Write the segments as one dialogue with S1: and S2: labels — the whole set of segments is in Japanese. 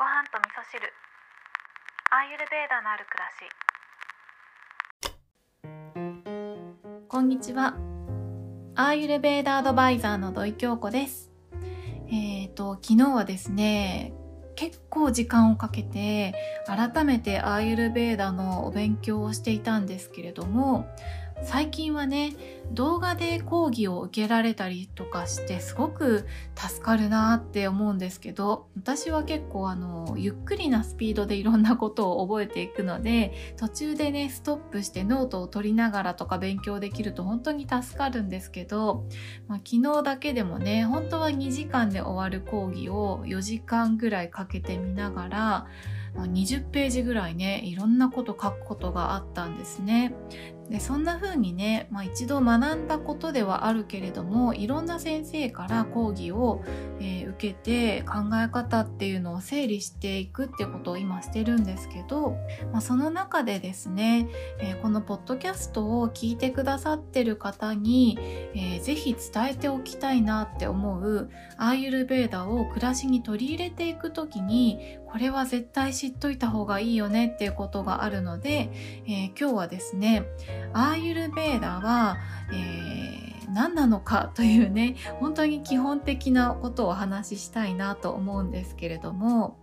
S1: ご飯と味噌汁。アーユルベーダのある暮らし。こんにちは。アーユルベーダアドバイザーの土井京子です。えっ、ー、と昨日はですね結構時間をかけて改めてアーユルベーダのお勉強をしていたんですけれども最近はね動画で講義を受けられたりとかしてすごく助かるなって思うんですけど私は結構あのゆっくりなスピードでいろんなことを覚えていくので途中でねストップしてノートを取りながらとか勉強できると本当に助かるんですけど、まあ、昨日だけでもね本当は2時間で終わる講義を4時間ぐらいかけてみながら20ページぐらいねいろんなこと書くことがあったんですね。でそんな風にね、まあ、一度学んだことではあるけれどもいろんな先生から講義を、えー、受けて考え方っていうのを整理していくってことを今してるんですけど、まあ、その中でですね、えー、このポッドキャストを聞いてくださってる方に、えー、ぜひ伝えておきたいなって思うアーユルベーダを暮らしに取り入れていく時にこれは絶対知っといた方がいいよねっていうことがあるので、えー、今日はですねアーユルベーダは、えー、何なのかというね本当に基本的なことをお話ししたいなと思うんですけれども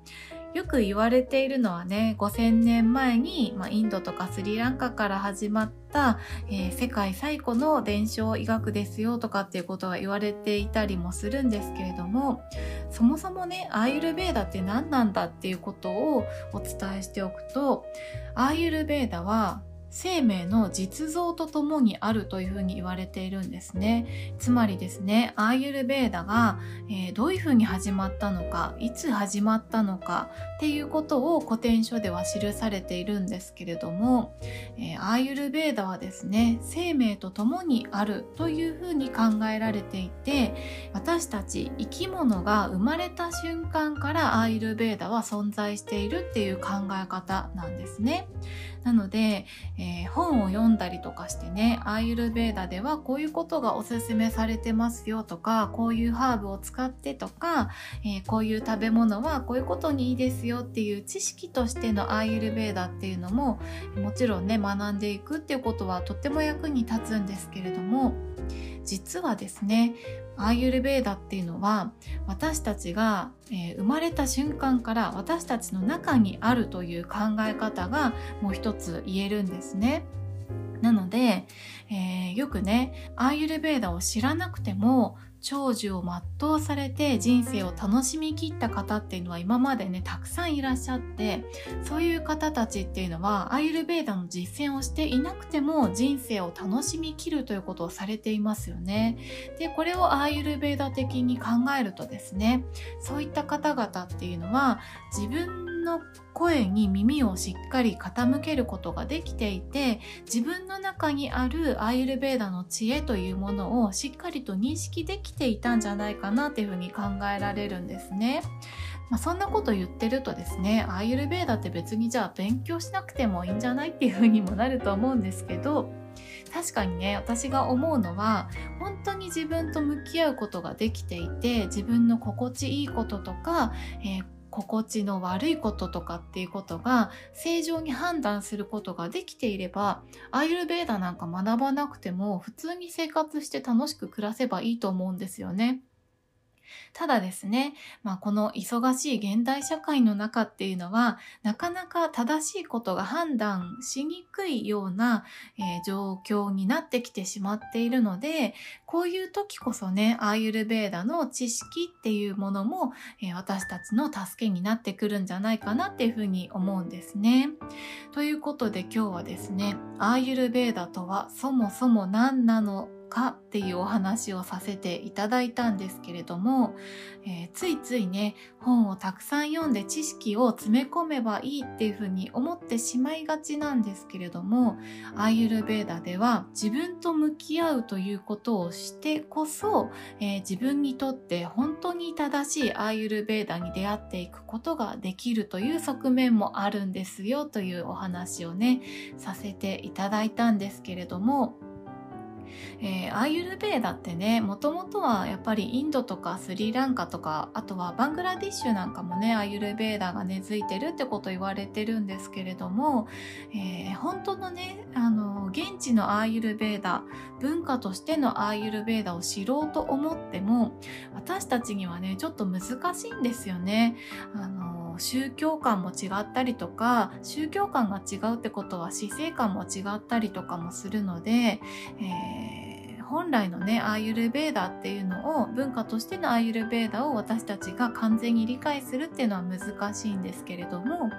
S1: よく言われているのはね5000年前に、まあ、インドとかスリランカから始まった、えー、世界最古の伝承医学ですよとかっていうことが言われていたりもするんですけれどもそもそもねアーユルベーダって何なんだっていうことをお伝えしておくとアーユルベーダは生命の実像とともにあるというふうに言われているんですね。つまりですね、アーユルベーダが、えー、どういうふうに始まったのか、いつ始まったのかっていうことを古典書では記されているんですけれども、えー、アーユルベーダはですね、生命とともにあるというふうに考えられていて、私たち生き物が生まれた瞬間からアーユルベーダは存在しているっていう考え方なんですね。なので、えー、本を読んだりとかしてねアーユルベーダではこういうことがおすすめされてますよとかこういうハーブを使ってとか、えー、こういう食べ物はこういうことにいいですよっていう知識としてのアーユルベーダっていうのももちろんね学んでいくっていうことはとっても役に立つんですけれども実はですねアーユルベーダっていうのは私たちが、えー、生まれた瞬間から私たちの中にあるという考え方がもう一つ言えるんですね。なので、えー、よくねアーユルベーダを知らなくても長寿を全うされて人生を楽しみきった方っていうのは今までねたくさんいらっしゃってそういう方たちっていうのはアイルベーダの実践をしていなくても人生を楽しみきるということをされていますよね。でこれをアイルベーダ的に考えるとですねそういった方々っていうのは自分の声に耳をしっかり傾けることができていて自分の中にあるアイルベーダの知恵というものをしっかりと認識できていたんじゃないかなっていうふうに考えられるんですね。まあ、そんなこと言ってるとですねアイルベーダって別にじゃあ勉強しなくてもいいんじゃないっていうふうにもなると思うんですけど確かにね私が思うのは本当に自分と向き合うことができていて自分の心地いいこととか、えー心地の悪いこととかっていうことが正常に判断することができていればアイルベーダなんか学ばなくても普通に生活して楽しく暮らせばいいと思うんですよね。ただですね、まあ、この忙しい現代社会の中っていうのは、なかなか正しいことが判断しにくいような、えー、状況になってきてしまっているので、こういう時こそね、アーユルベーダの知識っていうものも、えー、私たちの助けになってくるんじゃないかなっていうふうに思うんですね。ということで今日はですね、アーユルベーダとはそもそも何なのかっていうお話をさせていただいたんですけれども、えー、ついついね本をたくさん読んで知識を詰め込めばいいっていうふうに思ってしまいがちなんですけれどもアーユルベーダでは自分と向き合うということをしてこそ、えー、自分にとって本当に正しいアーユルベーダに出会っていくことができるという側面もあるんですよというお話をねさせていただいたんですけれどもえー、アーユルベーダってねもともとはやっぱりインドとかスリランカとかあとはバングラディッシュなんかもねアーユルベーダが根付いてるってこと言われてるんですけれども、えー、本当のねあの現地のアーユルベーダ文化としてのアーユルベーダを知ろうと思っても私たちにはねちょっと難しいんですよね。あの宗教観も違ったりとか宗教観が違うってことは死生観も違ったりとかもするので、えー本来のねアーユルベーダっていうのを文化としてのアーユルベーダを私たちが完全に理解するっていうのは難しいんですけれども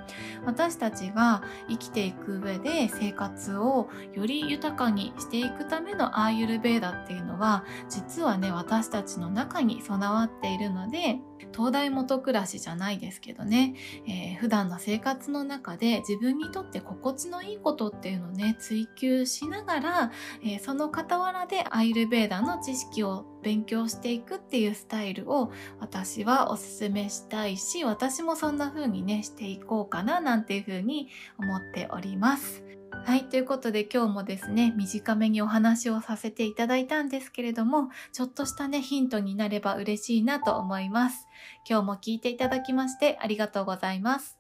S1: 私たちが生きていく上で生活をより豊かにしていくためのアーユルベーダっていうのは実はね私たちの中に備わっているので東大元暮らしじゃないですけどね、えー、普段の生活の中で自分にとって心地のいいことっていうのをね追求しながら、えー、その傍らでアイルベーダの知識を勉強していくっていうスタイルを私はおすすめしたいし私もそんな風にねしていこうかななんていう風に思っております。はい。ということで今日もですね、短めにお話をさせていただいたんですけれども、ちょっとしたね、ヒントになれば嬉しいなと思います。今日も聞いていただきましてありがとうございます。